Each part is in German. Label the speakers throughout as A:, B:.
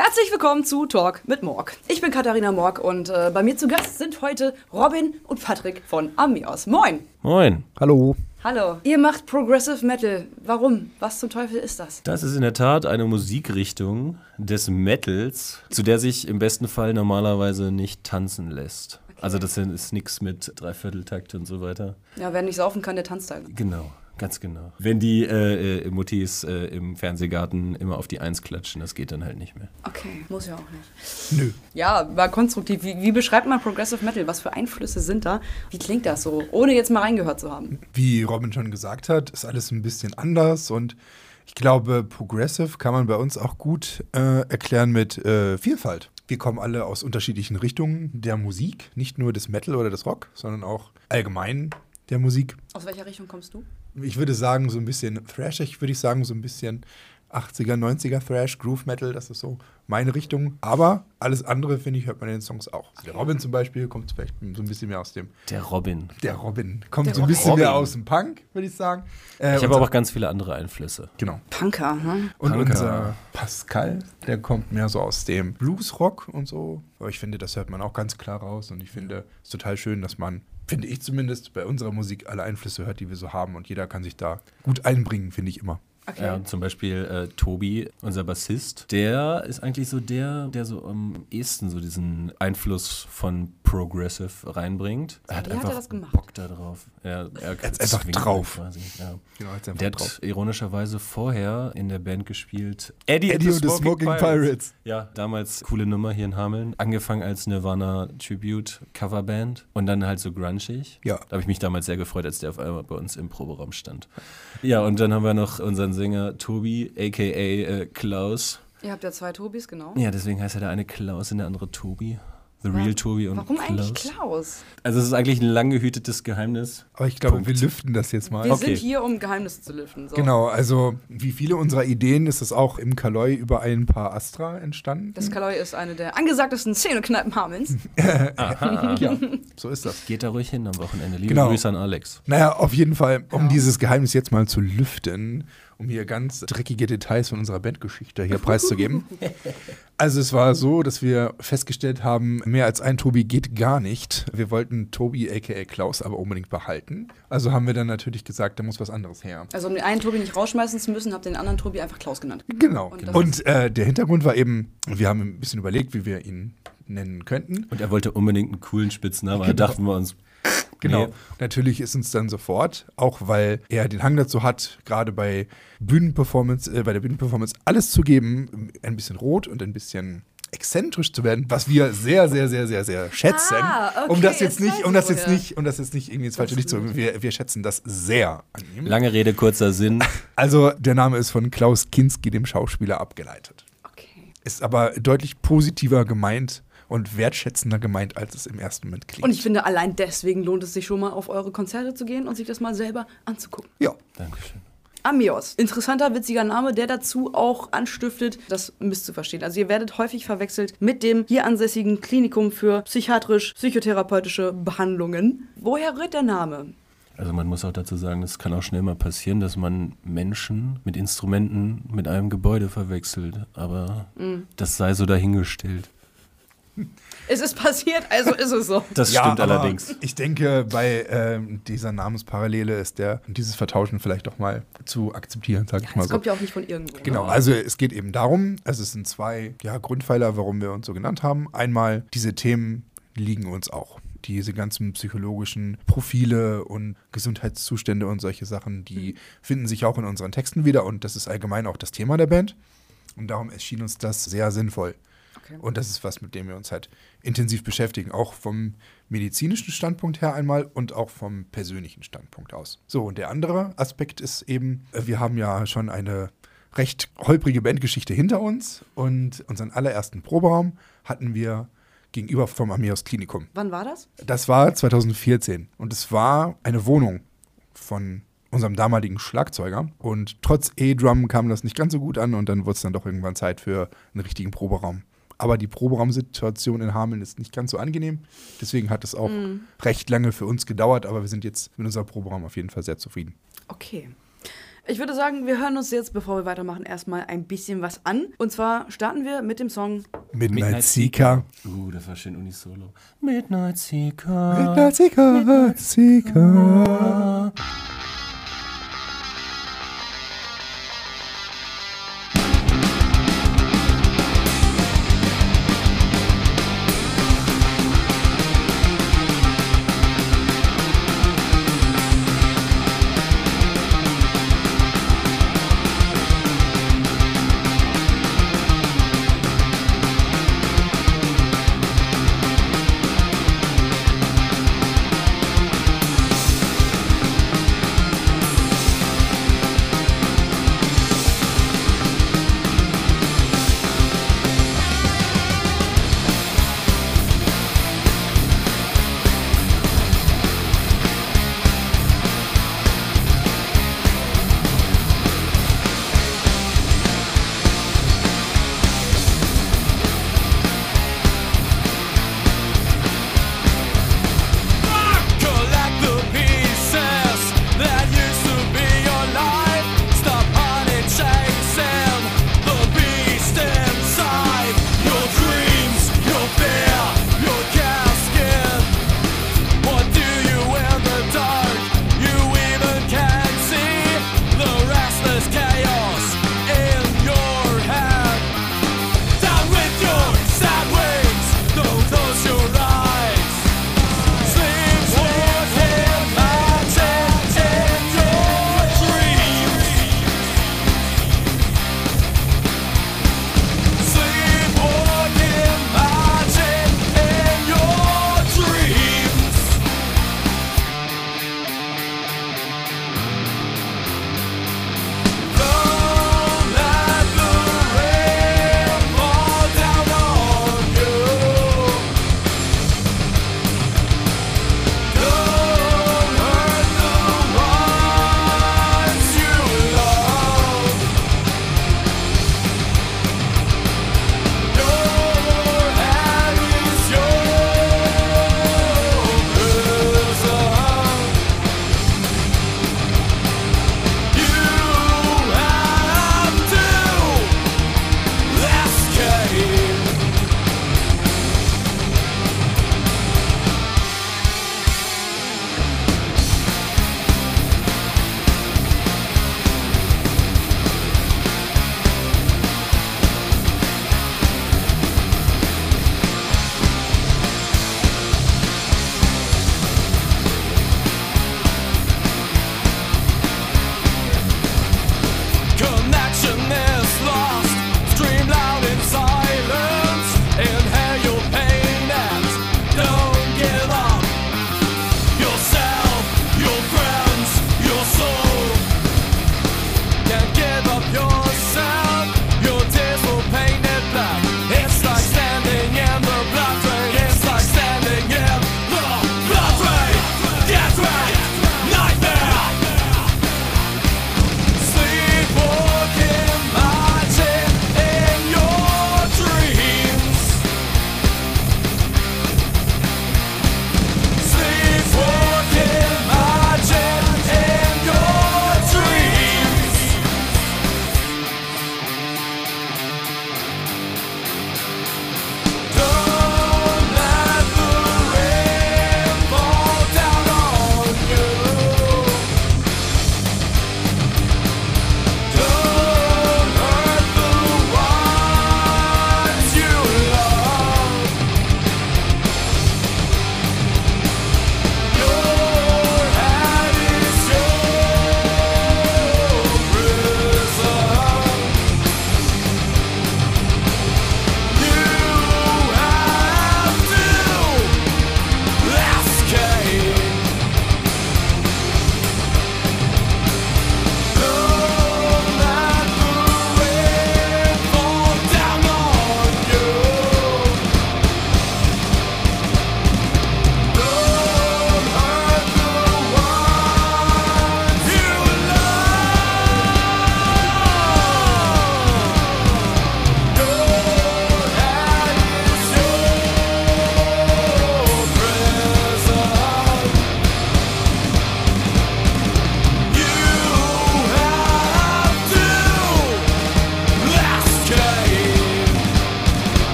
A: Herzlich willkommen zu Talk mit Morg. Ich bin Katharina Morg und äh, bei mir zu Gast sind heute Robin und Patrick von Amios. Moin.
B: Moin.
C: Hallo.
A: Hallo. Ihr macht Progressive Metal. Warum? Was zum Teufel ist das?
B: Das ist in der Tat eine Musikrichtung des Metals, zu der sich im besten Fall normalerweise nicht tanzen lässt. Also das ist nichts mit Dreivierteltakt und so weiter.
A: Ja, wer nicht saufen kann, der tanzt halt.
B: Genau. Ganz genau. Wenn die äh, äh, Muttis äh, im Fernsehgarten immer auf die Eins klatschen, das geht dann halt nicht mehr.
A: Okay, muss ja auch nicht.
C: Nö.
A: Ja, war konstruktiv. Wie, wie beschreibt man Progressive Metal? Was für Einflüsse sind da? Wie klingt das so, ohne jetzt mal reingehört zu haben?
C: Wie Robin schon gesagt hat, ist alles ein bisschen anders und ich glaube, Progressive kann man bei uns auch gut äh, erklären mit äh, Vielfalt. Wir kommen alle aus unterschiedlichen Richtungen der Musik, nicht nur des Metal oder des Rock, sondern auch allgemein der Musik.
A: Aus welcher Richtung kommst du?
C: Ich würde sagen, so ein bisschen thrashig, würde ich sagen, so ein bisschen 80er, 90er Thrash, Groove Metal, das ist so meine Richtung. Aber alles andere, finde ich, hört man in den Songs auch. Der Robin zum Beispiel kommt vielleicht so ein bisschen mehr aus dem.
B: Der Robin.
C: Der Robin kommt
A: Der
C: so ein bisschen
B: Robin.
C: mehr aus dem Punk, würde ich sagen. Äh,
B: Ich habe aber auch ganz viele andere Einflüsse.
C: Genau.
A: Punker, hm?
C: Und
B: Punker.
C: unser Pascal, der kommt mehr so aus dem Bluesrock und so. Aber ich finde, das hört man auch ganz klar raus. Und ich finde es total schön, dass man, finde ich zumindest, bei unserer Musik alle Einflüsse hört, die wir so haben. Und jeder kann sich da gut einbringen, finde ich immer.
A: Okay.
B: Ja, zum Beispiel äh, Tobi, unser Bassist, der ist eigentlich so der, der so am ehesten so diesen Einfluss von Progressive reinbringt. Er hat
A: Wie hat er
B: einfach
A: das gemacht?
B: Bock da drauf. Er, er
C: hat's einfach
B: zwingt
C: drauf.
B: Quasi, ja.
C: Genau, einfach
B: Der hat ironischerweise vorher in der Band gespielt. Eddie,
C: Eddie und the Smoking Pirates.
B: Ja, damals coole Nummer hier in Hameln. Angefangen als Nirvana Tribute Coverband und dann halt so grungig.
C: Ja.
B: Da habe ich mich damals sehr gefreut, als der auf einmal bei uns im Proberaum stand. Ja, und dann haben wir noch unseren Sänger Tobi, aka äh, Klaus.
A: Ihr habt ja zwei Tobis, genau.
B: Ja, deswegen heißt er der eine Klaus und der andere Tobi. The Real Tobi und
A: Warum
B: Klaus.
A: eigentlich Klaus?
B: Also es ist eigentlich ein lang gehütetes Geheimnis.
C: Aber ich glaube,
B: Punkt.
C: wir lüften das jetzt mal.
A: Wir
B: Okay.
A: sind hier, um Geheimnisse zu lüften. So.
C: Genau, also wie viele unserer Ideen ist es auch im Kaloi über ein paar Astra entstanden.
A: Das Kaloi ist eine der angesagtesten Szenekneipen Hamelns.
C: ja, so ist das.
B: Geht da ruhig hin am Wochenende. Liebe
C: Genau.
B: Grüße an Alex.
C: Naja, auf jeden Fall, um
A: Ja.
C: dieses Geheimnis jetzt mal zu lüften, um hier ganz dreckige Details von unserer Bandgeschichte hier preiszugeben. Also es war so, dass wir festgestellt haben, mehr als ein Tobi geht gar nicht. Wir wollten Tobi aka Klaus aber unbedingt behalten. Also haben wir dann natürlich gesagt, da muss was anderes her.
A: Also um den einen Tobi nicht rausschmeißen zu müssen, habt ihr den anderen Tobi einfach Klaus genannt.
C: Genau.
A: Und
C: Und äh, der Hintergrund war eben, wir haben ein bisschen überlegt, wie wir ihn nennen könnten.
B: Und er wollte unbedingt einen coolen Spitznamen. Da
C: Genau.
B: dachten wir uns,
C: Genau.
B: Nee.
C: Natürlich ist uns dann sofort, auch weil er den Hang dazu hat, gerade bei Bühnenperformance, äh, bei der Bühnenperformance alles zu geben, ein bisschen rot und ein bisschen exzentrisch zu werden, was wir sehr, sehr, sehr, sehr, sehr schätzen.
A: Ah, okay,
C: um das jetzt nicht, um das jetzt nicht, um das jetzt nicht irgendwie ins falsche Licht zu, wir, wir schätzen das sehr an ihm.
B: lange Rede, kurzer Sinn.
C: Also der Name ist von Klaus Kinski, dem Schauspieler, abgeleitet.
A: Okay.
C: Ist aber deutlich positiver gemeint und wertschätzender gemeint, als es im ersten Moment klingt.
A: Und ich finde, allein deswegen lohnt es sich schon mal, auf eure Konzerte zu gehen und sich das mal selber anzugucken.
C: ja.
B: Dankeschön.
A: Amios. Interessanter, witziger Name, der dazu auch anstiftet, das misszuverstehen. Also ihr werdet häufig verwechselt mit dem hier ansässigen Klinikum für psychiatrisch-psychotherapeutische Behandlungen. Woher rührt der Name?
B: Also man muss auch dazu sagen, es kann auch schnell mal passieren, dass man Menschen mit Instrumenten mit einem Gebäude verwechselt. Aber
A: Mhm.
B: das sei so dahingestellt.
A: Es ist passiert, also ist es so.
B: Das
C: Ja,
B: stimmt allerdings.
C: Ich denke, bei ähm, dieser Namensparallele ist der dieses Vertauschen vielleicht doch mal zu akzeptieren, sag ich mal
A: Das
C: so.
A: kommt ja auch nicht von irgendwo.
C: Genau, also es geht eben darum, also es sind zwei ja, Grundpfeiler, warum wir uns so genannt haben. Einmal, diese Themen liegen uns auch. Diese ganzen psychologischen Profile und Gesundheitszustände und solche Sachen, die finden sich auch in unseren Texten wieder und das ist allgemein auch das Thema der Band. Und darum erschien uns das sehr sinnvoll.
A: Okay.
C: Und das ist was, mit dem wir uns halt intensiv beschäftigen, auch vom medizinischen Standpunkt her einmal und auch vom persönlichen Standpunkt aus. So, und der andere Aspekt ist eben, äh, wir haben ja schon eine recht holprige Bandgeschichte hinter uns und unseren allerersten Proberaum hatten wir gegenüber vom Amios Klinikum.
A: Wann war das?
C: Das war 2014 und es war eine Wohnung von unserem damaligen Schlagzeuger und trotz E-Drum kam das nicht ganz so gut an und dann wurde es dann doch irgendwann Zeit für einen richtigen Proberaum. Aber die Proberaumsituation in Hameln ist nicht ganz so angenehm. Deswegen hat es auch recht lange für uns gedauert, aber wir sind jetzt mit unserem Proberaum auf jeden Fall sehr zufrieden.
A: Okay. Ich würde sagen, wir hören uns jetzt, bevor wir weitermachen, erstmal ein bisschen was an. Und zwar starten wir mit dem Song
C: Midnight,
B: Midnight
C: Seeker.
B: Uh, das war schön Unisolo. Midnight Seeker.
C: Midnight Seeker. Seeker.
D: Midnight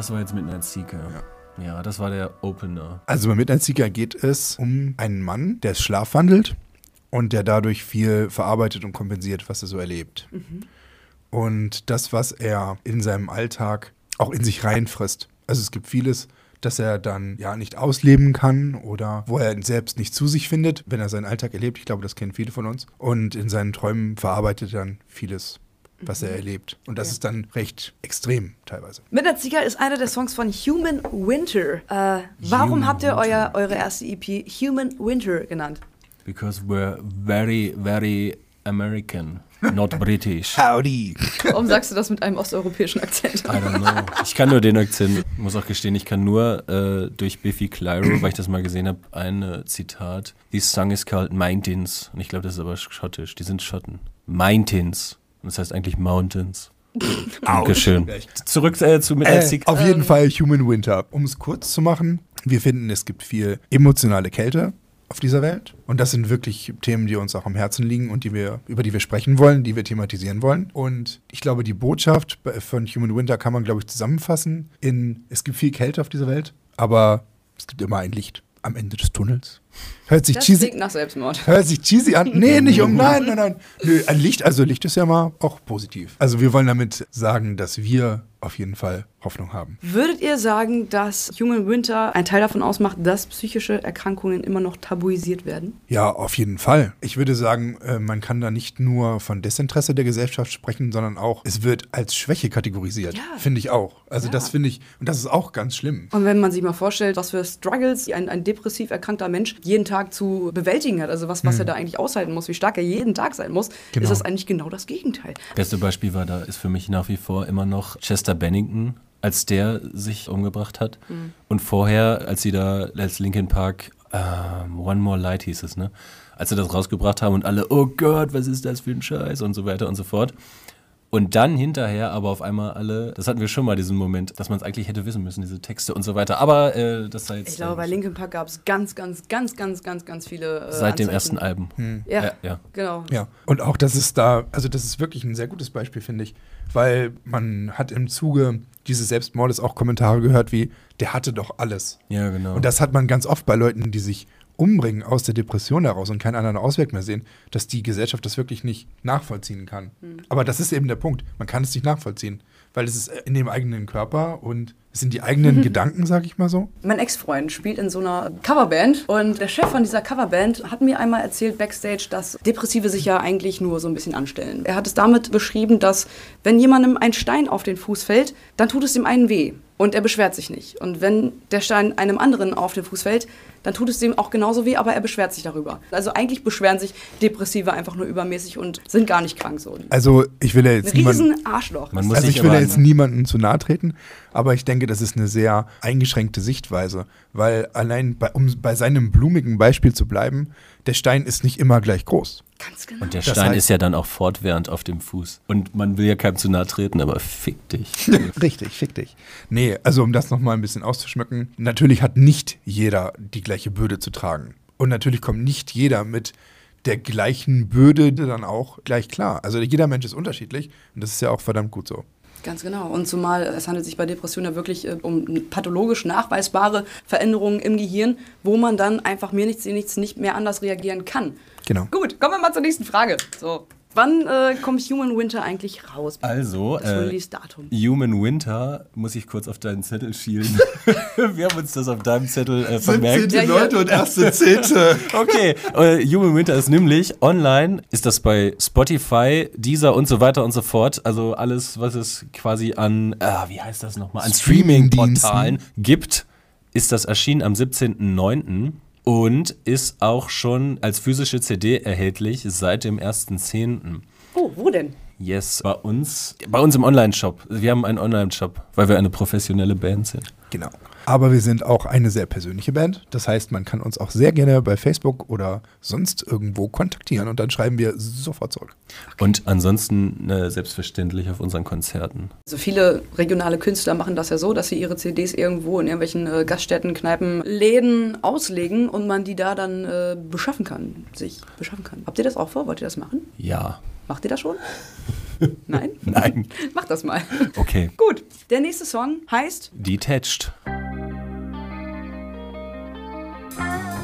A: Das war
B: jetzt Midnight Seeker. Ja. das war der Opener.
C: Also bei Midnight Seeker geht es um einen Mann, der schlafwandelt und der dadurch viel verarbeitet und kompensiert, was er so erlebt. Und das, was er in seinem Alltag auch in sich reinfrisst. Also es gibt vieles, das er dann ja nicht ausleben kann oder wo er selbst nicht zu sich findet, wenn er seinen Alltag erlebt. Ich glaube, das kennen viele von uns. Und in seinen Träumen verarbeitet er dann vieles, was er erlebt. Und das
A: Ja.
C: ist dann recht extrem teilweise.
A: Midnight Seeker ist einer der Songs von Human Winter. Äh, warum
B: Human
A: habt ihr
B: Winter.
A: euer, eure erste EP Human Winter genannt?
B: Because we're very, very American, not British.
C: Howdy!
A: Warum sagst du das mit einem osteuropäischen Akzent?
B: I don't know. Ich kann nur den Akzent. Muss auch gestehen, ich kann nur äh, durch Biffy Clyro, weil ich das mal gesehen habe, ein äh, Zitat. This song is called Mountains. Und ich glaube, das ist aber schottisch. Die sind Schotten. Mountains. Und das heißt eigentlich Mountains. Dankeschön. Zurück äh, zu Midnight
C: Äh, auf jeden Fall Human Winter. Um es kurz zu machen, wir finden, es gibt viel emotionale Kälte auf dieser Welt. Und das sind wirklich Themen, die uns auch am Herzen liegen und die wir, über die wir sprechen wollen, die wir thematisieren wollen. Und ich glaube, die Botschaft von Human Winter kann man, glaube ich, zusammenfassen in, es gibt viel Kälte auf dieser Welt, aber es gibt immer ein Licht am Ende des Tunnels. Hört sich
A: Das
C: cheesy,
A: klingt nach Selbstmord.
C: Hört sich cheesy an. Nee, nicht um. Nein, nein, nein. Nö, ein Licht, also Licht ist ja mal auch positiv. Also wir wollen damit sagen, dass wir auf jeden Fall Hoffnung haben.
A: Würdet ihr sagen, dass Human Winter ein Teil davon ausmacht, dass psychische Erkrankungen immer noch tabuisiert werden?
C: Ja, auf jeden Fall. Ich würde sagen, äh, man kann da nicht nur von Desinteresse der Gesellschaft sprechen, sondern auch, es wird als Schwäche kategorisiert.
A: Ja.
C: Finde ich auch. Also
A: Ja.
C: das finde ich, und das ist auch ganz schlimm.
A: Und wenn man sich mal vorstellt, was für Struggles ein, ein depressiv erkrankter Mensch jeden Tag zu bewältigen hat, also was, was er da eigentlich aushalten muss, wie stark er jeden Tag sein muss,
C: Genau.
A: ist das eigentlich genau das Gegenteil.
B: Beste Beispiel war da, ist für mich nach wie vor immer noch Chester Bennington, als der sich umgebracht hat. Und vorher, als sie da als Linkin Park ähm, One More Light hieß es, ne? Als sie das rausgebracht haben und alle, oh Gott, was ist das für ein Scheiß und so weiter und so fort. Und dann hinterher aber auf einmal alle, das hatten wir schon mal diesen Moment, dass man es eigentlich hätte wissen müssen, diese Texte und so weiter. Aber äh, das sei jetzt
A: Ich glaube, bei
B: äh,
A: Linkin Park gab es ganz, ganz, ganz, ganz, ganz, ganz viele. Äh,
B: seit dem
A: Anzeichen.
B: ersten Album.
A: Ja,
B: Ja, ja.
A: genau.
C: Ja, und auch das ist da, also das ist wirklich ein sehr gutes Beispiel, finde ich, weil man hat im Zuge dieses Selbstmordes auch Kommentare gehört wie, der hatte doch alles.
B: Ja, genau.
C: Und das hat man ganz oft bei Leuten, die sich umbringen aus der Depression heraus und keinen anderen Ausweg mehr sehen, dass die Gesellschaft das wirklich nicht nachvollziehen kann. Aber das ist eben der Punkt. Man kann es nicht nachvollziehen, weil es ist in dem eigenen Körper und es sind die eigenen Gedanken, sag ich mal so.
A: Mein Ex-Freund spielt in so einer Coverband und der Chef von dieser Coverband hat mir einmal erzählt backstage, dass Depressive sich ja eigentlich nur so ein bisschen anstellen. Er hat es damit beschrieben, dass wenn jemandem ein Stein auf den Fuß fällt, dann tut es dem einen weh und er beschwert sich nicht. Und wenn der Stein einem anderen auf den Fuß fällt, dann tut es dem auch genauso weh, aber er beschwert sich darüber. Also eigentlich beschweren sich Depressive einfach nur übermäßig und sind gar nicht krank so.
C: Also ich will ja jetzt niemanden,
A: Arschloch.
B: Man muss
C: also
B: sich
C: ich will ja jetzt
B: an-
C: niemandem zu nahe treten, aber ich denke, das ist eine sehr eingeschränkte Sichtweise, weil allein bei, um bei seinem blumigen Beispiel zu bleiben, der Stein ist nicht immer gleich groß.
A: Ganz genau.
B: Und der
C: Das
B: Stein
C: heißt-
B: ist ja dann auch fortwährend auf dem Fuß. Und man will ja keinem zu nahe treten, aber fick dich.
C: Richtig, fick dich. Nee, also um das nochmal ein bisschen auszuschmücken, natürlich hat nicht jeder die gleiche Bürde zu tragen. Und natürlich kommt nicht jeder mit der gleichen Bürde dann auch gleich klar. Also jeder Mensch ist unterschiedlich und das ist ja auch verdammt gut so.
A: Ganz genau. Und zumal es handelt sich bei Depressionen ja wirklich äh, um pathologisch nachweisbare Veränderungen im Gehirn, wo man dann einfach mir nichts, nichts nicht mehr anders reagieren kann.
C: Genau.
A: Gut, kommen wir mal zur nächsten Frage. So. Wann äh, kommt Human Winter eigentlich raus?
B: Also,
A: Das
B: äh,
A: Release-Datum.
B: Human Winter, muss ich kurz auf deinen Zettel schielen. Wir haben uns das auf deinem Zettel äh, vermerkt.
A: Ja, hier.
C: und erste Zehnte.
B: Okay, äh, Human Winter ist nämlich online, ist das bei Spotify, Deezer und so weiter und so fort. Also alles, was es quasi an, ah, wie heißt das nochmal, an. Streaming-Portalen gibt, ist das erschienen am 17.09. Und ist auch schon als physische CD erhältlich seit dem 1.10.
A: Oh, wo denn?
B: Yes, bei uns, bei uns im Online-Shop. Wir haben einen Online-Shop, weil wir eine professionelle Band sind.
C: Genau. Aber wir sind auch eine sehr persönliche Band. Das heißt, man kann uns auch sehr gerne bei Facebook oder sonst irgendwo kontaktieren und dann schreiben wir sofort zurück.
B: Und ansonsten äh, selbstverständlich auf unseren Konzerten.
A: Also viele regionale Künstler machen das ja so, dass sie ihre CDs irgendwo in irgendwelchen äh, Gaststätten, Kneipen, Läden auslegen und man die da dann äh, beschaffen kann, sich beschaffen kann. Habt ihr das auch vor? Wollt ihr das machen?
B: Ja.
A: Macht ihr das schon? Nein?
D: Nein.
A: Mach das mal.
D: Okay.
A: Gut. Der nächste Song heißt
D: Detached.
B: Bye.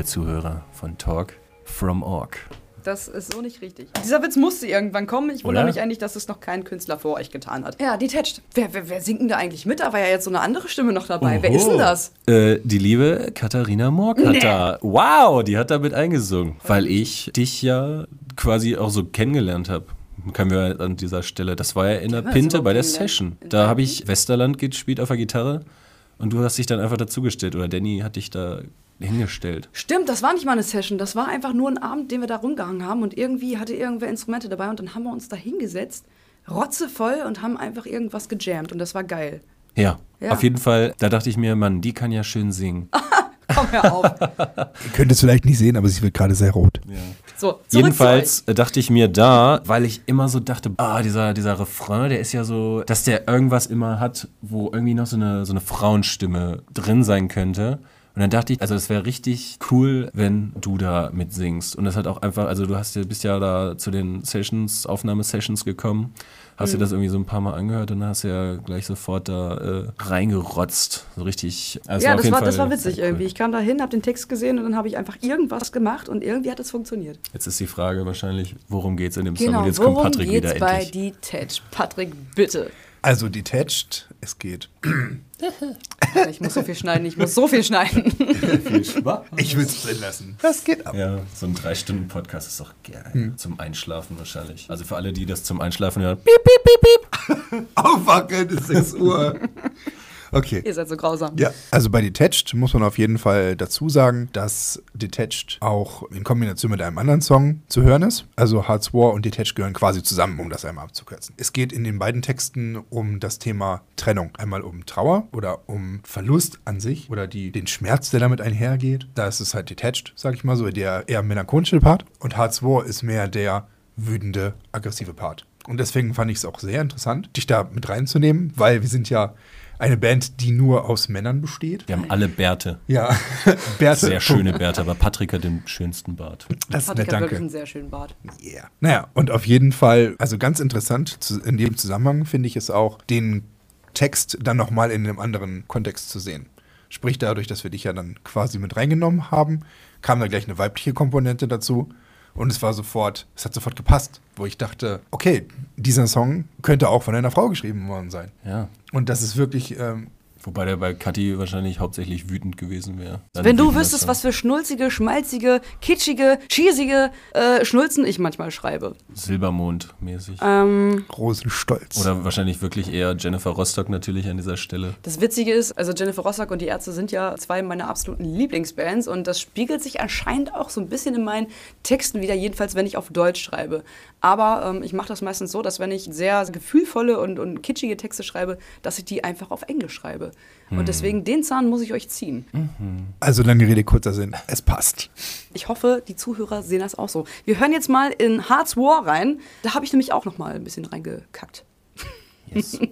B: Liebe Zuhörer von Talk from Org.
A: Das ist so nicht richtig. Dieser Witz musste irgendwann kommen. Ich wundere mich eigentlich, dass es noch kein Künstler vor euch getan hat. Ja, Detached. Wer, wer, wer singt denn da eigentlich mit? Da war ja jetzt so eine andere Stimme noch dabei. Wer ist denn das?
B: Äh, die liebe Katharina Morg hat da. Wow, die hat da mit eingesungen. Weil ich dich ja quasi auch so kennengelernt habe. Können wir an dieser Stelle. Das war ja in der Pinte bei der? Session. Da habe ich Westerland gespielt auf der Gitarre und du hast dich dann einfach dazugestellt. Oder Danny hat dich da hingestellt.
A: Stimmt, das war nicht mal eine Session. Das war einfach nur ein Abend, den wir da rumgehangen haben. Und irgendwie hatte irgendwer Instrumente dabei. Und dann haben wir uns da hingesetzt, rotzevoll, und haben einfach irgendwas gejammt. Und das war geil.
B: Ja,
A: Ja.
B: auf jeden Fall, da dachte ich mir, Mann, die kann ja schön singen.
A: Komm hör auf.
C: Ihr könnt es vielleicht nicht sehen, aber sie wird gerade sehr rot.
A: So, zurück
B: Jedenfalls äh, dachte ich mir da, weil ich immer so dachte, ah, dieser, dieser Refrain, der ist ja so, dass der irgendwas immer hat, wo irgendwie noch so eine, so eine Frauenstimme drin sein könnte. Und dann dachte ich, also es wäre richtig cool, wenn du da mitsingst. Und das hat auch einfach, also du hast ja, bist ja da zu den Sessions, Aufnahmesessions gekommen, hast dir
A: Mhm.
B: das irgendwie so ein paar Mal angehört und dann hast du ja gleich sofort da äh, reingerotzt. So richtig. Also
A: ja,
B: auf
A: das war, das
B: Fall
A: war witzig
B: cool.
A: irgendwie. Ich kam da hin, hab den Text gesehen und dann habe ich einfach irgendwas gemacht und irgendwie hat es funktioniert.
B: Jetzt ist die Frage wahrscheinlich, worum geht's in dem Song?
A: Genau,
B: Und jetzt kommt
A: worum
B: Patrick
A: geht's
B: wieder
A: bei
B: endlich.
A: Detached? Patrick, bitte.
C: Also Detached, es geht.
A: Ich muss so viel schneiden, ich muss so viel schneiden.
B: Viel Spaß.
C: Ich will es drin lassen. Das geht ab.
B: Ja, so ein drei Stunden Podcast ist doch geil.
C: Hm.
B: Zum Einschlafen wahrscheinlich. Also für alle, die das zum Einschlafen hören.
C: Aufwachen, es ist 6 Uhr. Okay.
A: Ihr seid so grausam.
C: Ja, also bei Detached muss man auf jeden Fall dazu sagen, dass Detached auch in Kombination mit einem anderen Song zu hören ist. Also Hearts War und Detached gehören quasi zusammen, um das einmal abzukürzen. Es geht in den beiden Texten um das Thema Trennung. Einmal um Trauer oder um Verlust an sich oder die, den Schmerz, der damit einhergeht. Da ist es halt Detached, sag ich mal so, der eher melancholische Part. Und Hearts War ist mehr der wütende, aggressive Part. Und deswegen fand ich es auch sehr interessant, dich da mit reinzunehmen, weil wir sind ja eine Band, die nur aus Männern besteht.
B: Wir haben alle Bärte.
C: Ja, Bärte.
B: Sehr schöne Bärte, aber Patrick hat den schönsten Bart.
C: Das ist
A: Patrick
C: nett,
A: hat wirklich
C: danke.
A: einen sehr schönen Bart.
C: Yeah. Naja, und auf jeden Fall, also ganz interessant, zu, in dem Zusammenhang finde ich es auch, den Text dann nochmal in einem anderen Kontext zu sehen. Sprich, dadurch, dass wir dich ja dann quasi mit reingenommen haben, kam da gleich eine weibliche Komponente dazu. Und es war sofort, es hat sofort gepasst, wo ich dachte, okay, dieser Song könnte auch von einer Frau geschrieben worden sein.
B: Ja.
C: Und das ist wirklich, ähm,
B: Wobei der bei Kathi wahrscheinlich hauptsächlich wütend gewesen wäre.
A: Wenn du wüsstest, was für schnulzige, schmalzige, kitschige, cheesige äh, Schnulzen ich manchmal schreibe.
B: Silbermond-mäßig.
A: Ähm,
C: großen Stolz.
B: Oder wahrscheinlich wirklich eher Jennifer Rostock natürlich an dieser Stelle.
A: das Witzige ist, also Jennifer Rostock und die Ärzte sind ja zwei meiner absoluten Lieblingsbands und das spiegelt sich anscheinend auch so ein bisschen in meinen Texten wieder, jedenfalls wenn ich auf Deutsch schreibe. Aber ähm, ich mache das meistens so, dass wenn ich sehr gefühlvolle und, und kitschige Texte schreibe, dass ich die einfach auf Englisch schreibe. Und deswegen den Zahn muss ich euch ziehen.
C: Also lange Rede, kurzer Sinn, es passt.
A: Ich hoffe, die Zuhörer sehen das auch so. Wir hören jetzt mal in Hearts War rein. Da habe ich nämlich auch noch mal ein bisschen reingekackt.
B: Yes.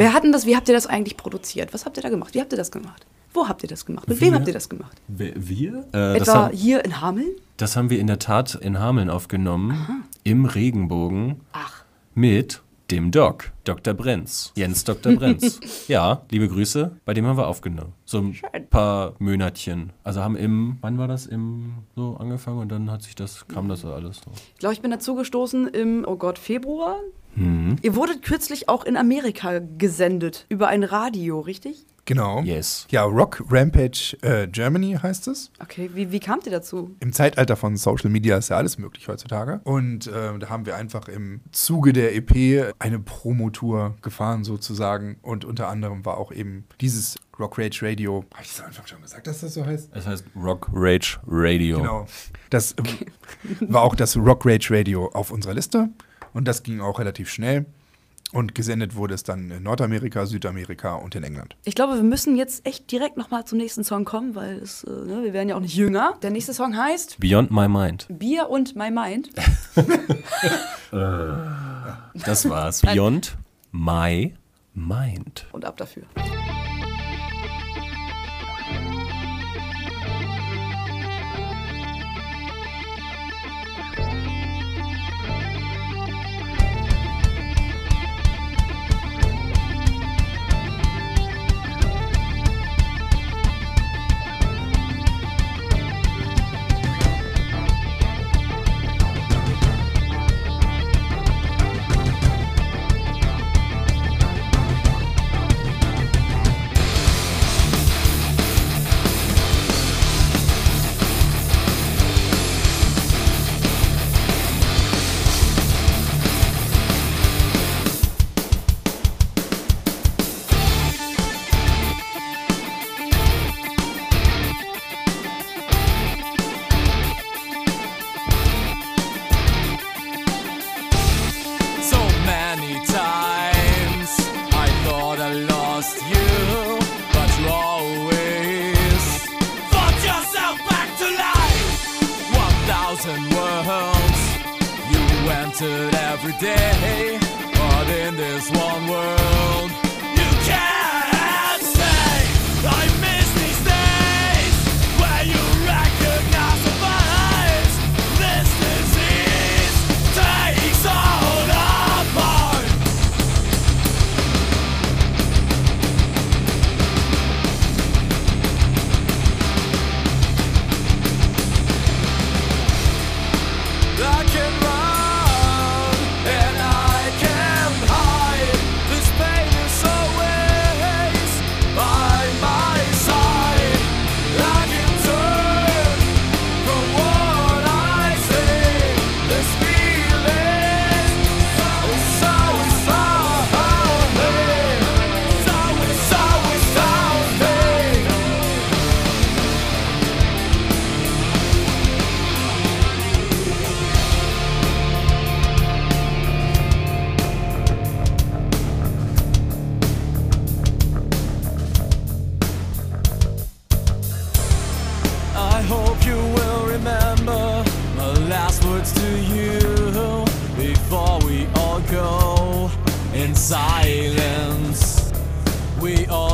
A: Wer hat denn das, wie habt ihr das eigentlich produziert? Was habt ihr da gemacht? Wie habt ihr das gemacht? Wo habt ihr das gemacht? Mit wem
B: Wir?
A: habt ihr das gemacht?
B: Wir? Äh, das,
A: Etwa
B: haben,
A: hier in Hameln?
B: das haben wir in der Tat in Hameln aufgenommen. Im Regenbogen.
A: Ach.
B: Mit dem Doc, Dr. Brenz. Jens Dr. Brenz. ja, liebe Grüße. Bei dem haben wir aufgenommen. So ein paar Monatchen. Also haben im, wann war das? Im so angefangen und dann hat sich das, kam das so alles so.
A: Ich glaube, ich bin dazu gestoßen im, oh Gott, Februar.
B: Mhm.
A: Ihr wurdet kürzlich auch in Amerika gesendet über ein Radio, richtig?
C: Genau.
B: Yes.
C: Ja, Rock Rampage äh, Germany heißt es.
A: Okay, wie, wie kamt ihr dazu?
C: Im Zeitalter von Social Media ist ja alles möglich heutzutage. Und äh, da haben wir einfach im Zuge der EP eine Promotour gefahren sozusagen. Und unter anderem war auch eben dieses Rock Rage Radio. Habe ich es am Anfang schon gesagt, dass das so heißt?
B: Es heißt Rock Rage Radio.
C: Genau. Das ähm, war auch das Rock Rage Radio auf unserer Liste. Und das ging auch relativ schnell. Und gesendet wurde es dann in Nordamerika, Südamerika und in England.
A: Ich glaube, wir müssen jetzt echt direkt nochmal zum nächsten Song kommen, weil es, äh, ne, wir werden ja auch nicht jünger. Der nächste Song heißt
B: Beyond My Mind.
A: Bier und My Mind.
B: Das war's. Beyond My Mind.
A: Und ab dafür.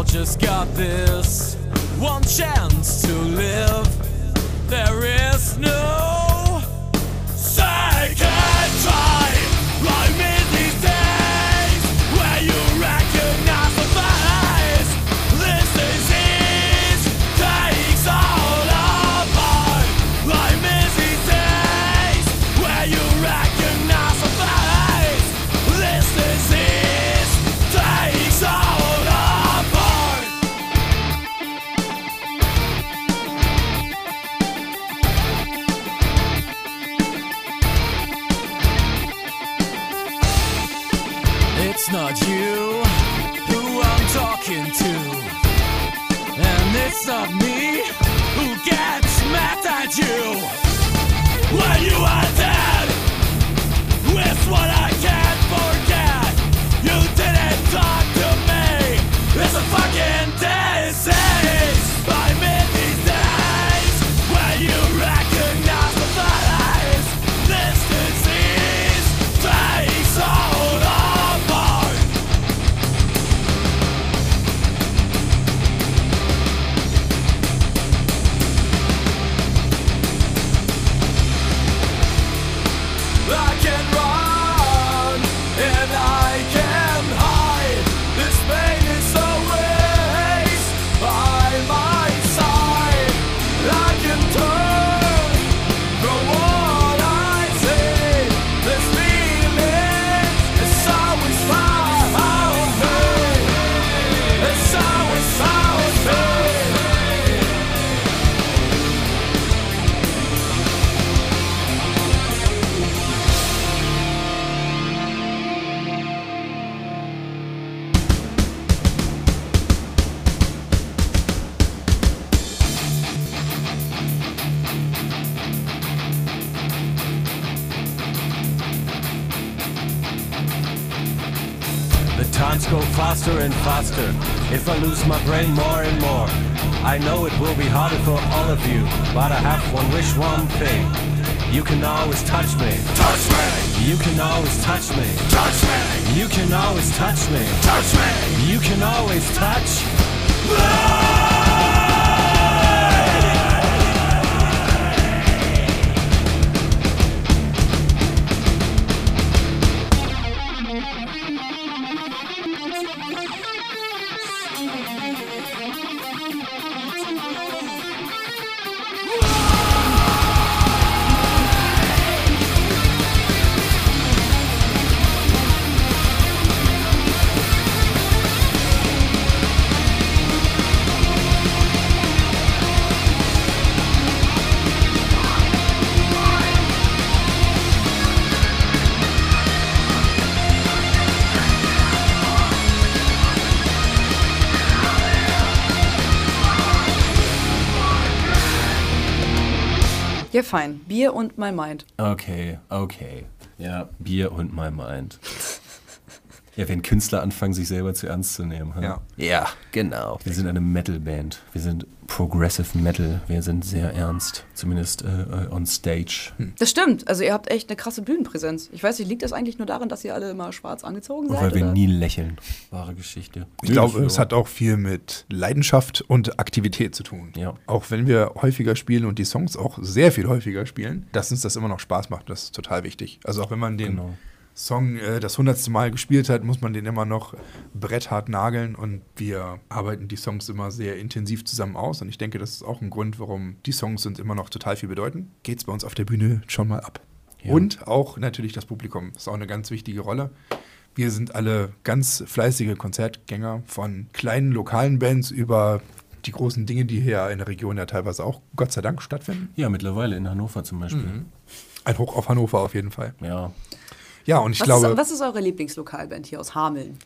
D: just got this one chance to live. There is
E: faster if I lose my brain more and more. I know it will be harder for all of you, but I have one wish, one thing. You can always touch me.
D: Touch me.
E: You can always touch me.
D: Touch me.
E: You can always touch me.
D: Touch me.
E: You can always touch.
A: Bier und My Mind.
B: Okay, okay. Ja, Bier und My Mind. Ja, wenn Künstler anfangen, sich selber zu ernst zu nehmen. hm?
C: Ja.
B: ja, genau. Wir sind eine Metal-Band. Wir sind Progressive Metal. Wir sind sehr ernst. Zumindest äh, äh, on stage.
A: Das stimmt. Also ihr habt echt eine krasse Bühnenpräsenz. Ich weiß nicht, liegt das eigentlich nur daran, dass ihr alle immer schwarz angezogen seid?
B: weil wir
A: oder?
B: nie lächeln. Wahre Geschichte.
C: Ich glaube, es hat auch viel mit Leidenschaft und Aktivität zu tun.
B: Ja.
C: Auch wenn wir häufiger spielen und die Songs auch sehr viel häufiger spielen, dass uns das immer noch Spaß macht. Das ist total wichtig. Also auch wenn man den
B: Genau.
C: Song äh, das hundertste Mal gespielt hat, muss man den immer noch bretthart nageln und wir arbeiten die Songs immer sehr intensiv zusammen aus und ich denke, das ist auch ein Grund, warum die Songs uns immer noch total viel bedeuten. Geht's bei uns auf der Bühne schon mal ab.
B: Ja.
C: Und auch natürlich das Publikum ist auch eine ganz wichtige Rolle. Wir sind alle ganz fleißige Konzertgänger von kleinen lokalen Bands über die großen Dinge, die hier in der Region ja teilweise auch Gott sei Dank stattfinden.
B: Ja, mittlerweile in Hannover zum Beispiel.
C: Mhm. Ein Hoch auf Hannover auf jeden Fall.
B: Ja.
C: Ja, und ich
A: Was,
C: glaube,
A: ist, was ist eure Lieblingslokalband hier aus Hameln?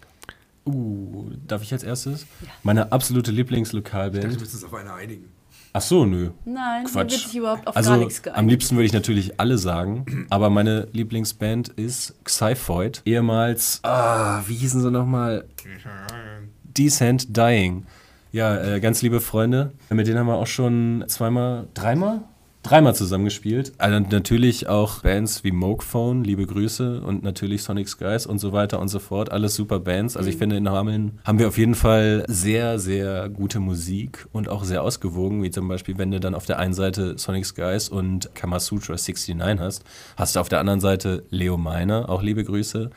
B: Uh, darf ich als erstes? Meine absolute Lieblingslokalband.
C: müsstest es auf eine einigen.
B: Ach so, nö.
A: Nein,
B: Quatsch.
A: wird sich überhaupt auf
B: also,
A: gar nichts geeinigt.
B: am liebsten würde ich natürlich alle sagen, aber meine Lieblingsband ist Xyphoid. Ehemals, ah, wie hießen sie nochmal? Decent Dying. Ja, äh, ganz liebe Freunde. Mit denen haben wir auch schon zweimal, dreimal? Dreimal zusammengespielt. Also natürlich auch Bands wie Mokephone, liebe Grüße und natürlich Sonic Skies und so weiter und so fort. Alles super Bands. Also ich finde, in Hameln haben wir auf jeden Fall sehr, sehr gute Musik und auch sehr ausgewogen, wie zum Beispiel, wenn du dann auf der einen Seite Sonic Skies und Kamasutra 69 hast, hast du auf der anderen Seite Leo Miner, auch liebe Grüße,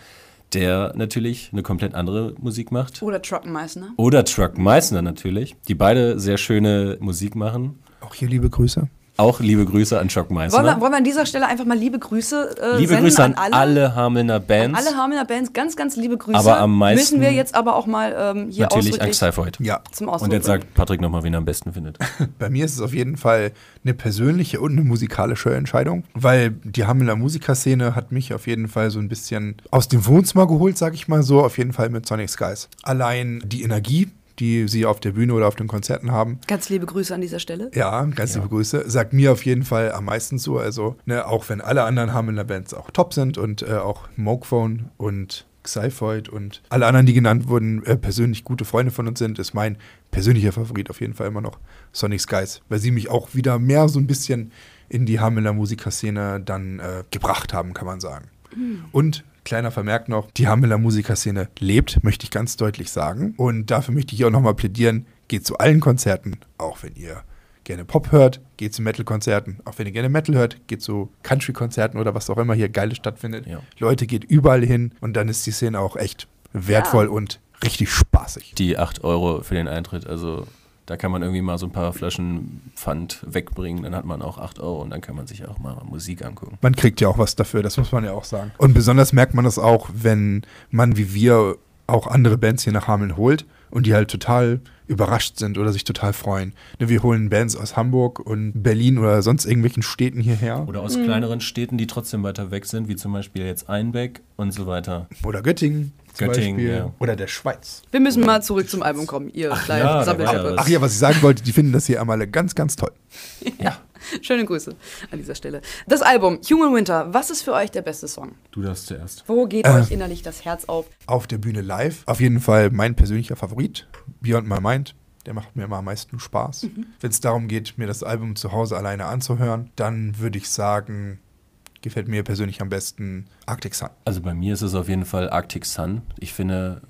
B: der natürlich eine komplett andere Musik macht.
A: Oder Truckenmeißner.
B: Oder Truck Meissner natürlich, die beide sehr schöne Musik machen.
C: Auch hier liebe Grüße.
B: Auch liebe Grüße an Chuck Meissner.
A: Wollen wir, wollen wir an dieser Stelle einfach mal liebe Grüße äh,
B: liebe
A: senden
B: Grüße an
A: alle?
B: alle, Hamelner Bands.
A: Alle Hamelner Bands, ganz, ganz liebe Grüße.
B: Aber am meisten
A: Müssen wir jetzt aber auch mal ähm, hier
B: Natürlich an
A: ausdrücklich
B: Xyphoid.
C: Ja,
A: zum Ausdruck
B: Und jetzt sagt Patrick nochmal, wen er am besten findet.
C: bei mir ist es auf jeden Fall eine persönliche und eine musikalische Entscheidung, weil die Hamelner Musikerszene hat mich auf jeden Fall so ein bisschen aus dem Wohnzimmer geholt, sag ich mal so, auf jeden Fall mit Sonic Skies. Allein die Energie, die sie auf der Bühne oder auf den Konzerten haben,
A: Ganz liebe Grüße an dieser Stelle.
C: Ja, ganz liebe Grüße. Sagt mir auf jeden Fall am meisten so. Also, ne, auch wenn alle anderen Hamelner Bands auch top sind und äh, auch Mokephone und Xyphoid und alle anderen, die genannt wurden, äh, persönlich gute Freunde von uns sind, ist mein persönlicher Favorit auf jeden Fall immer noch Sonic Skies, weil sie mich auch wieder mehr so ein bisschen in die Hamelner Musikerszene dann äh, gebracht haben, kann man sagen. Und kleiner Vermerk noch, die Hamelner Musikerszene lebt, möchte ich ganz deutlich sagen. Und dafür möchte ich auch nochmal plädieren, geht zu allen Konzerten, auch wenn ihr gerne Pop hört, geht zu Metal-Konzerten. Auch wenn ihr gerne Metal hört, geht zu Country-Konzerten oder was auch immer hier Geiles stattfindet.
B: Ja.
C: Leute, geht überall hin und dann ist die Szene auch echt wertvoll und richtig spaßig.
B: Die 8 Euro für den Eintritt, also da kann man irgendwie mal so ein paar Flaschen Pfand wegbringen, dann hat man auch 8 Euro und dann kann man sich auch mal Musik angucken.
C: Man kriegt ja auch was dafür, das muss man ja auch sagen. Und besonders merkt man das auch, wenn man wie wir auch andere Bands hier nach Hameln holt und die halt total überrascht sind oder sich total freuen. Ne, Wir holen Bands aus Hamburg und Berlin oder sonst irgendwelchen Städten hierher.
B: Oder aus kleineren Städten, die trotzdem weiter weg sind, wie zum Beispiel jetzt Einbeck und so weiter.
C: Oder Göttingen zum
B: Göttingen,
C: Beispiel.
B: ja.
C: Oder der Schweiz.
A: Wir müssen mal zurück zum Album kommen, ihr kleinen
B: ja, ja
C: Ach ja, was ich sagen wollte, die finden das hier einmal ganz, ganz toll.
A: Schöne Grüße an dieser Stelle. Das Album Human Winter, was ist für euch der beste Song?
B: Du darfst zuerst.
A: Wo geht euch innerlich das Herz auf?
C: Auf der Bühne live. Auf jeden Fall mein persönlicher Favorit, Beyond My Mind. Der macht mir immer am meisten Spaß. Wenn es darum geht, mir das Album zu Hause alleine anzuhören, dann würde ich sagen, gefällt mir persönlich am besten Arctic Sun.
B: Also bei mir ist es auf jeden Fall Arctic Sun. Ich finde,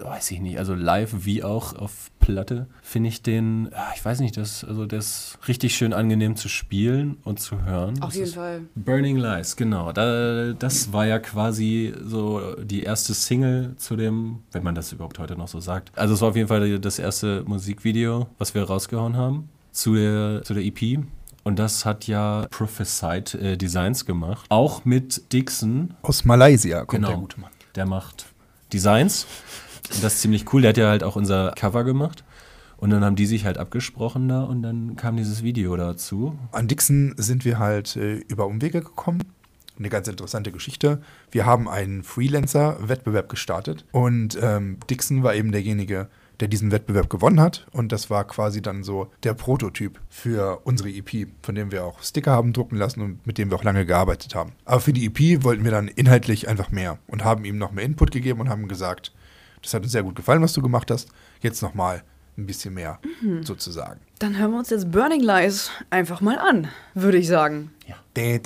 B: weiß ich nicht, also live wie auch auf Platte finde ich den, ja, ich weiß nicht, das, also der ist richtig schön angenehm zu spielen und zu hören.
A: Auf
B: Das
A: jeden Fall.
B: Burning Lies, genau. Da, das war ja quasi so die erste Single zu dem, wenn man das überhaupt heute noch so sagt. Also es war auf jeden Fall das erste Musikvideo, was wir rausgehauen haben zu der, zu der EP. Und das hat ja Prophesied äh, Designs gemacht. Auch mit Dixon,
C: Aus Malaysia kommt
B: Genau.
C: der gute Mann.
B: der macht Designs. Und das ist ziemlich cool. Der hat ja halt auch unser Cover gemacht. Und dann haben die sich halt abgesprochen da und dann kam dieses Video dazu.
C: An Dixon sind wir halt äh, über Umwege gekommen. Eine ganz interessante Geschichte. Wir haben einen Freelancer-Wettbewerb gestartet und ähm, Dixon war eben derjenige, der diesen Wettbewerb gewonnen hat. Und das war quasi dann so der Prototyp für unsere EP, von dem wir auch Sticker haben drucken lassen und mit dem wir auch lange gearbeitet haben. Aber für die EP wollten wir dann inhaltlich einfach mehr und haben ihm noch mehr Input gegeben und haben gesagt, das hat uns sehr gut gefallen, was du gemacht hast. Jetzt nochmal ein bisschen mehr sozusagen.
A: Dann hören wir uns jetzt Burning Lies einfach mal an, würde ich sagen.
C: Dä,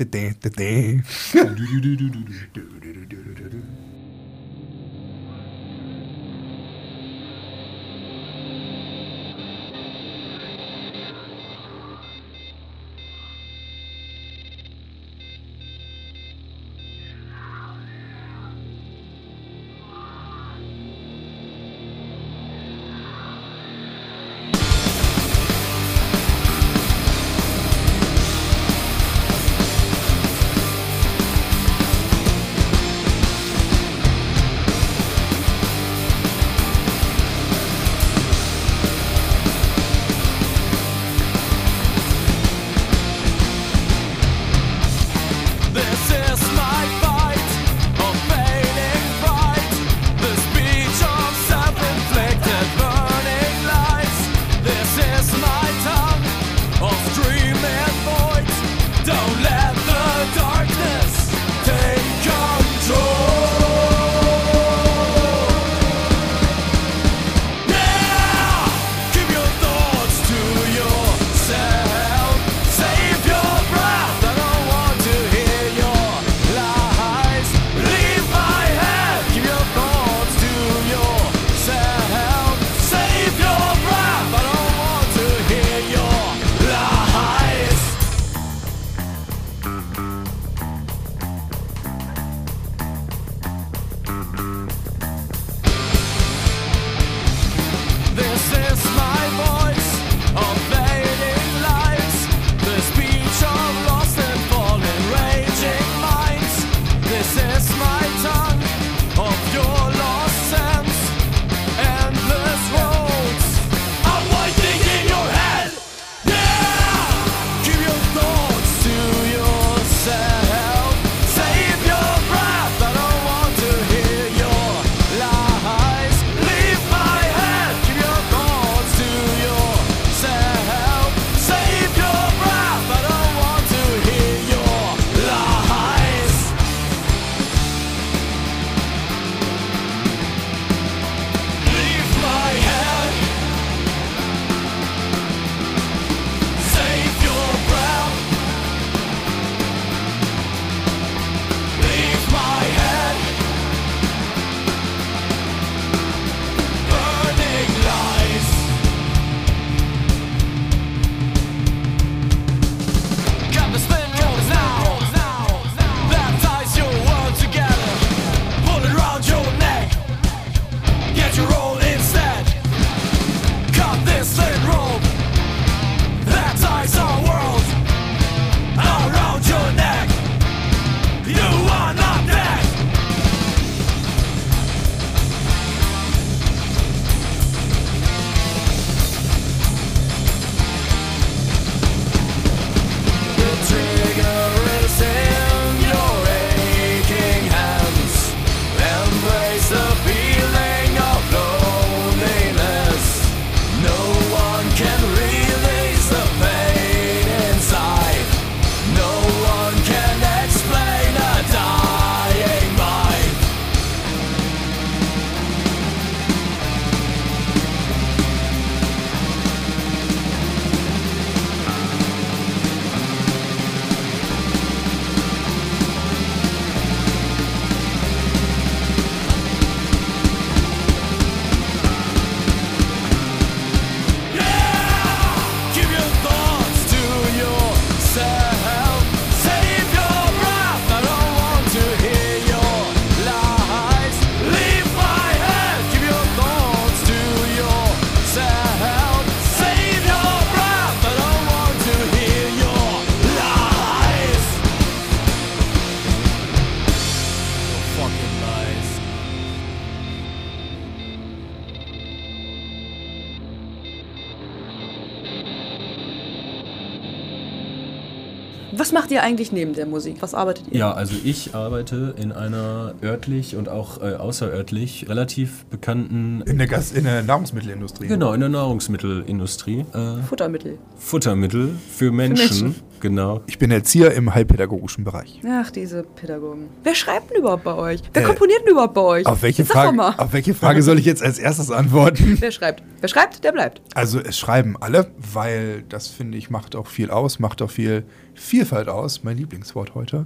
D: Was macht ihr eigentlich neben der Musik? Was arbeitet ihr?
B: Ja, also ich arbeite in einer örtlich und auch äh, außerörtlich relativ bekannten,
C: In der, Gas in der Nahrungsmittelindustrie.
B: genau, in der Nahrungsmittelindustrie. Äh,
D: Futtermittel.
B: Futtermittel für Menschen,
D: Menschen.
B: Genau.
C: Ich bin Erzieher im heilpädagogischen Bereich.
D: Ach, diese Pädagogen. Wer schreibt denn überhaupt bei euch? Wer
C: Äh,
D: komponiert denn überhaupt bei euch?
C: Auf welche,
D: Jetzt
C: Frage,
D: mal.
C: auf welche Frage soll ich jetzt als erstes antworten?
D: Wer schreibt? Wer schreibt, der bleibt.
C: Also es schreiben alle, weil das finde ich macht auch viel aus, macht auch viel Vielfalt aus, mein Lieblingswort heute.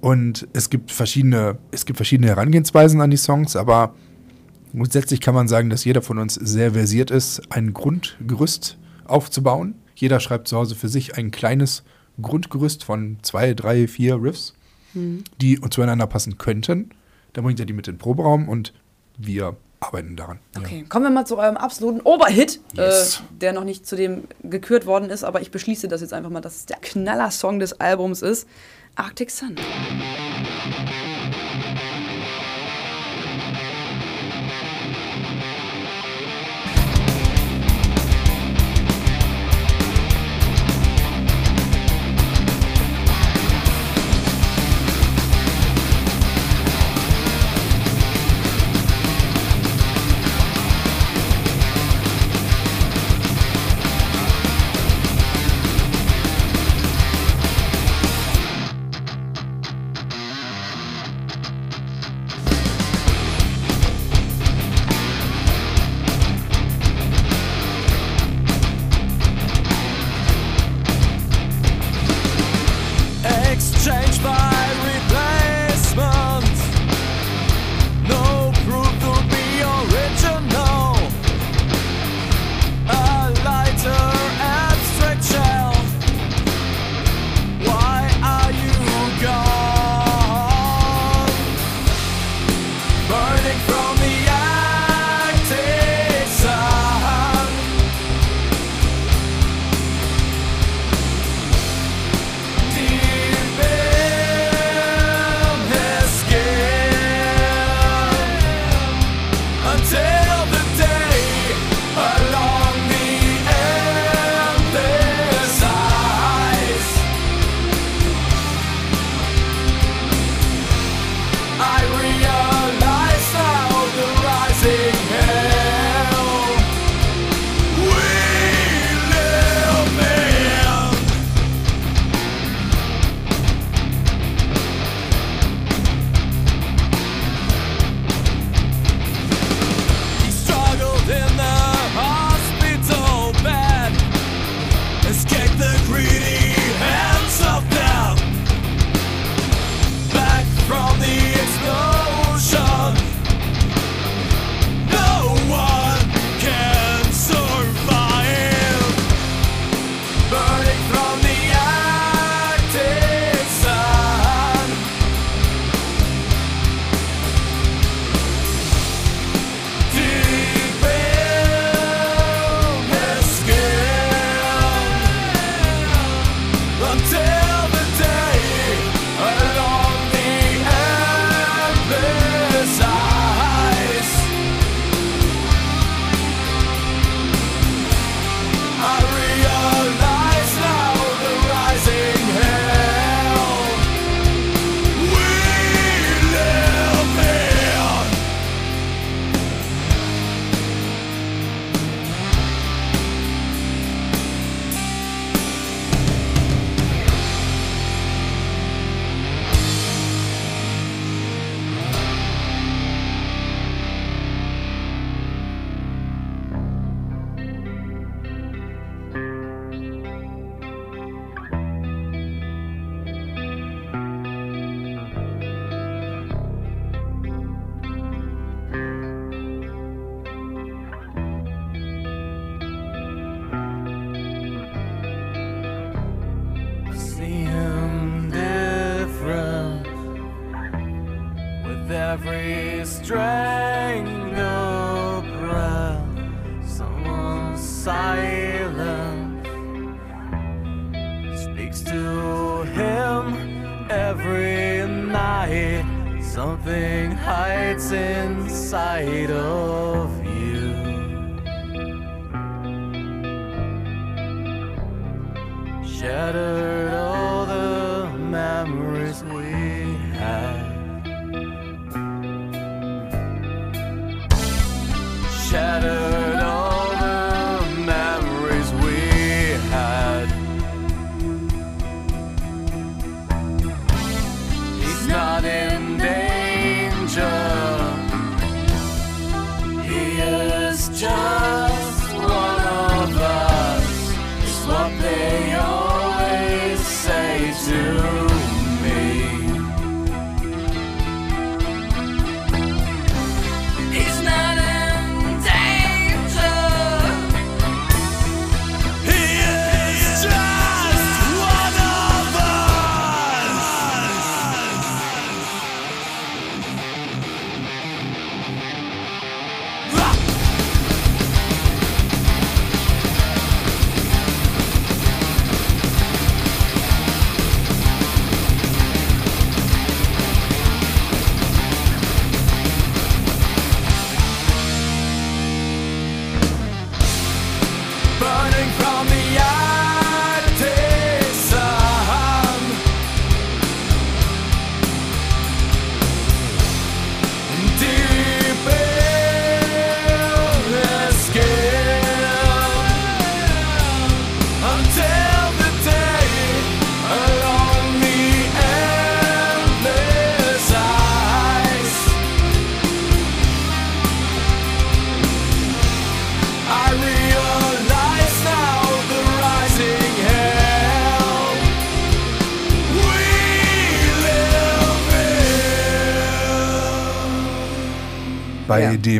C: Und es gibt verschiedene, es gibt verschiedene Herangehensweisen an die Songs, aber grundsätzlich kann man sagen, dass jeder von uns sehr versiert ist, ein Grundgerüst aufzubauen. Jeder schreibt zu Hause für sich ein kleines Grundgerüst von zwei, drei, vier Riffs, die zueinander passen könnten. Dann bringt er die mit in den Proberaum und wir arbeiten daran.
D: Okay, kommen wir mal zu eurem absoluten Oberhit,
C: Yes.
D: äh, der noch nicht zu dem gekürt worden ist, aber ich beschließe das jetzt einfach mal, dass es der Knaller-Song des Albums ist. Arctic Sun.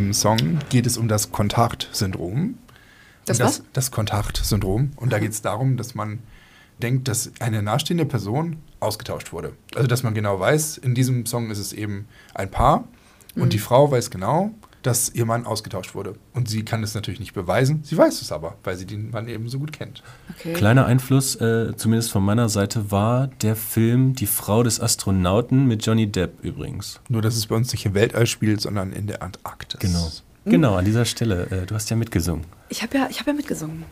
C: Dem Song geht es um das Kontaktsyndrom.
A: Das
C: Und
A: was?
C: Das Kontaktsyndrom. Und da geht es darum, dass man denkt, dass eine nahestehende Person ausgetauscht wurde. Also, dass man genau weiß, in diesem Song ist es eben ein Paar und
A: Mhm.
C: die Frau weiß genau, dass ihr Mann ausgetauscht wurde. Und sie kann es natürlich nicht beweisen, sie weiß es aber, weil sie den Mann eben so gut kennt.
A: Okay.
D: Kleiner Einfluss, äh, zumindest von meiner Seite, war der Film Die Frau des Astronauten mit Johnny Depp übrigens.
C: Nur, dass es bei uns nicht im Weltall spielt, sondern in der Antarktis.
D: Genau. Genau, an dieser Stelle. Äh, du hast ja mitgesungen.
A: Ich habe ja, ich hab ja mitgesungen.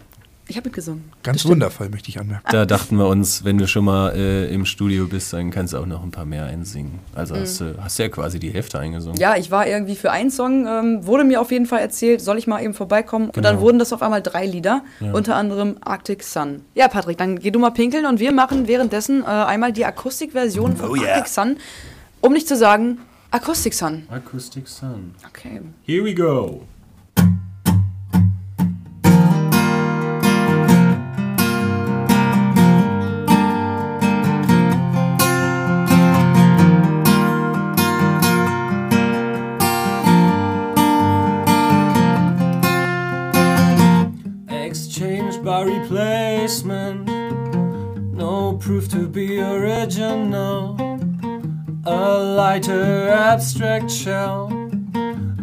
A: Ich habe mitgesungen.
C: Ganz wundervoll, möchte ich anmerken.
D: Da dachten wir uns, wenn du schon mal äh, im Studio bist, dann kannst du auch noch ein paar mehr einsingen. Also hast, du hast ja quasi die Hälfte eingesungen.
A: Ja, ich war irgendwie für einen Song, ähm, wurde mir auf jeden Fall erzählt, soll ich mal eben vorbeikommen. Und dann
D: Genau.
A: wurden das auf einmal drei Lieder, unter anderem Arctic Sun. Ja, Patrick, dann geh du mal pinkeln und wir machen währenddessen äh, einmal die Akustikversion von
C: Oh yeah.
A: Arctic Sun. Um nicht zu sagen, Acoustic Sun.
D: Acoustic Sun.
A: Okay.
D: Here we go. Proof to be original. A lighter abstract shell.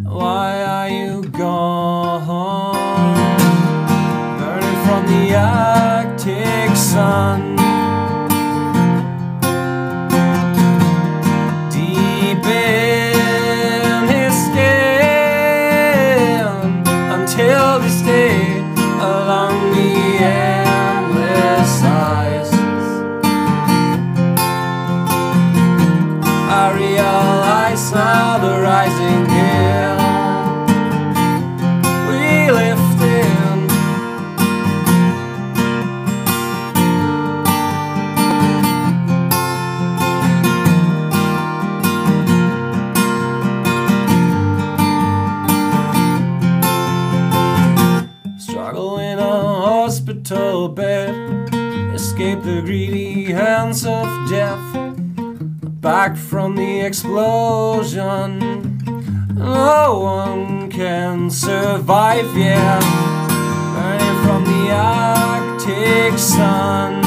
D: Why are you gone? Burning from the Arctic sun. Deep greedy of death back from the explosion. No one can survive yet. Burning from the Arctic sun.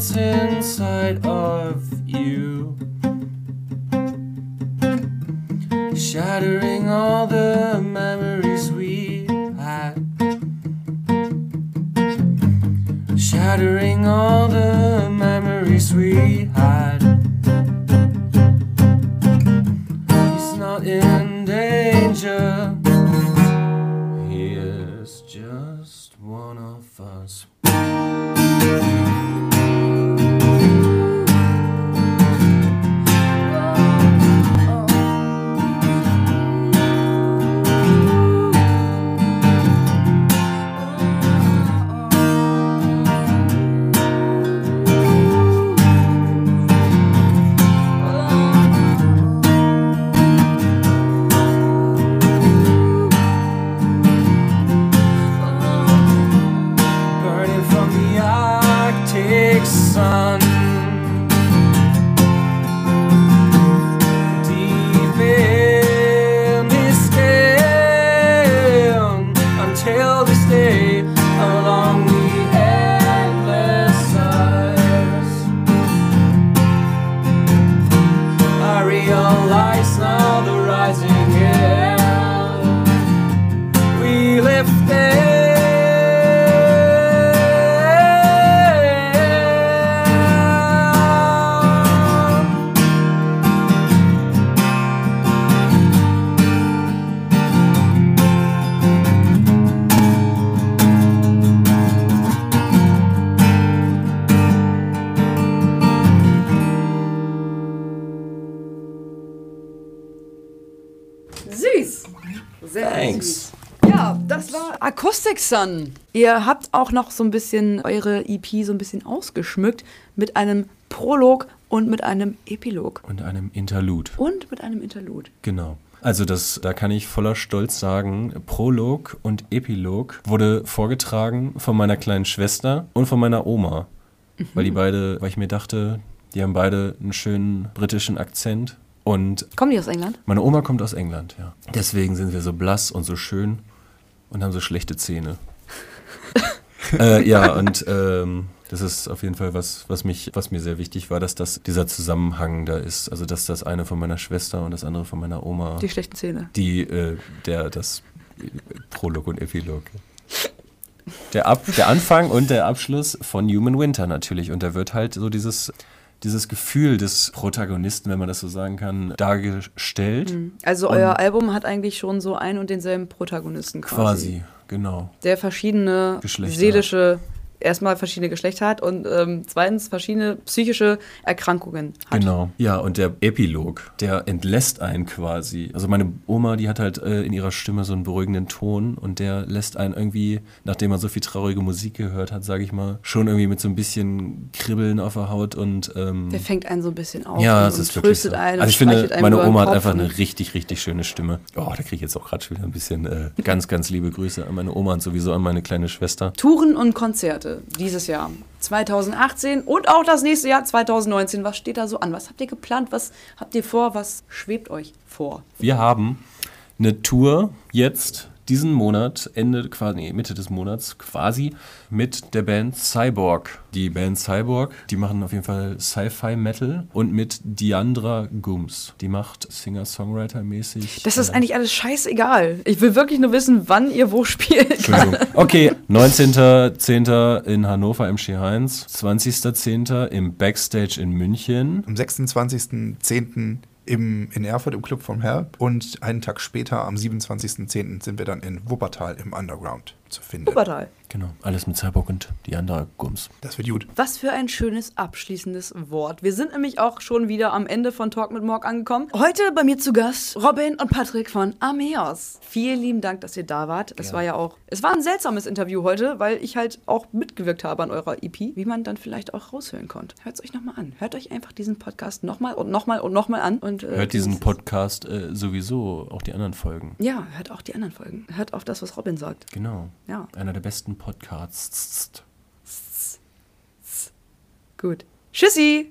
B: It's inside Sun.
A: Ihr habt auch noch so ein bisschen eure EP so ein bisschen ausgeschmückt mit einem Prolog und mit einem Epilog
B: Und einem Interlude.
A: und mit einem Interlude.
B: Genau. Also das, da kann ich voller Stolz sagen, Prolog und Epilog wurde vorgetragen von meiner kleinen Schwester und von meiner Oma. Weil die beide, weil ich mir dachte, die haben beide einen schönen britischen Akzent. Und
A: Kommen die aus England?
B: meine Oma kommt aus England, ja. Deswegen sind wir so blass und so schön und haben so schlechte Zähne. äh, ja, und ähm, das ist auf jeden Fall was, was mich, was mir sehr wichtig war, dass das dieser Zusammenhang da ist. Also dass das eine von meiner Schwester und das andere von meiner Oma
A: Die schlechten Zähne.
B: die, äh, der, das Prolog und Epilog. Der, Ab, der Anfang und der Abschluss von Human Winter natürlich. Und da wird halt so dieses, dieses Gefühl des Protagonisten, wenn man das so sagen kann, dargestellt.
A: Also euer Album hat eigentlich schon so einen und denselben Protagonisten quasi.
B: Quasi, genau.
A: Der verschiedene
B: Geschlechter
A: seelische, erstmal verschiedene Geschlechter hat und ähm, zweitens verschiedene psychische Erkrankungen hat.
B: Genau. Ja, und der Epilog, der entlässt einen quasi. Also meine Oma, die hat halt äh, in ihrer Stimme so einen beruhigenden Ton und der lässt einen irgendwie, nachdem man so viel traurige Musik gehört hat, sage ich mal, schon irgendwie mit so ein bisschen Kribbeln auf der Haut und ähm,
A: Der fängt einen so ein bisschen auf
B: ja,
A: und,
B: es
A: und
B: ist wirklich
A: tröstet
B: so.
A: einen.
B: Also
A: und
B: ich finde, meine Oma hat einfach
A: und-
B: eine richtig, richtig schöne Stimme. Oh, da kriege ich jetzt auch gerade schon wieder ein bisschen äh, ganz, ganz liebe Grüße an meine Oma und sowieso an meine kleine Schwester.
A: Touren und Konzerte dieses Jahr. 2018 und auch das nächste Jahr 2019. Was steht da so an? Was habt ihr geplant? Was habt ihr vor? Was schwebt euch vor?
B: Wir haben eine Tour jetzt diesen Monat, Ende quasi, nee, Mitte des Monats quasi, mit der Band Cyborg. Die Band Cyborg, die machen auf jeden Fall Sci-Fi-Metal und mit Diandra Gums. Die macht Singer-Songwriter-mäßig.
A: Das ist
B: äh,
A: eigentlich alles scheißegal. Ich will wirklich nur wissen, wann ihr wo spielt.
B: Entschuldigung. Okay, 19.10. in Hannover im Ski-Heinz, 20.10. im Backstage in München.
C: Am 26.10. Im, in Erfurt im Club vom Herb und einen Tag später, am 27.10. sind wir dann in Wuppertal im Underground zu finden.
A: Wuppertal.
B: Genau, alles mit Cyborg und Diandra Gums.
C: Das wird gut.
A: Was für ein schönes abschließendes Wort. Wir sind nämlich auch schon wieder am Ende von Talk mit Morg angekommen. Heute bei mir zu Gast Robin und Patrick von Ameos. Vielen lieben Dank, dass ihr da wart. Es war ja auch, es war ein seltsames Interview heute, weil ich halt auch mitgewirkt habe an eurer EP, wie man dann vielleicht auch raushören konnte. Hört es euch nochmal an. Hört euch einfach diesen Podcast nochmal und nochmal und nochmal an. Und, äh,
B: Hört diesen Podcast äh, sowieso, auch die anderen Folgen.
A: Ja, hört auch die anderen Folgen. Hört auf das, was Robin sagt.
B: Genau.
A: Ja.
B: Einer der besten Podcasts.
A: Gut. Tschüssi!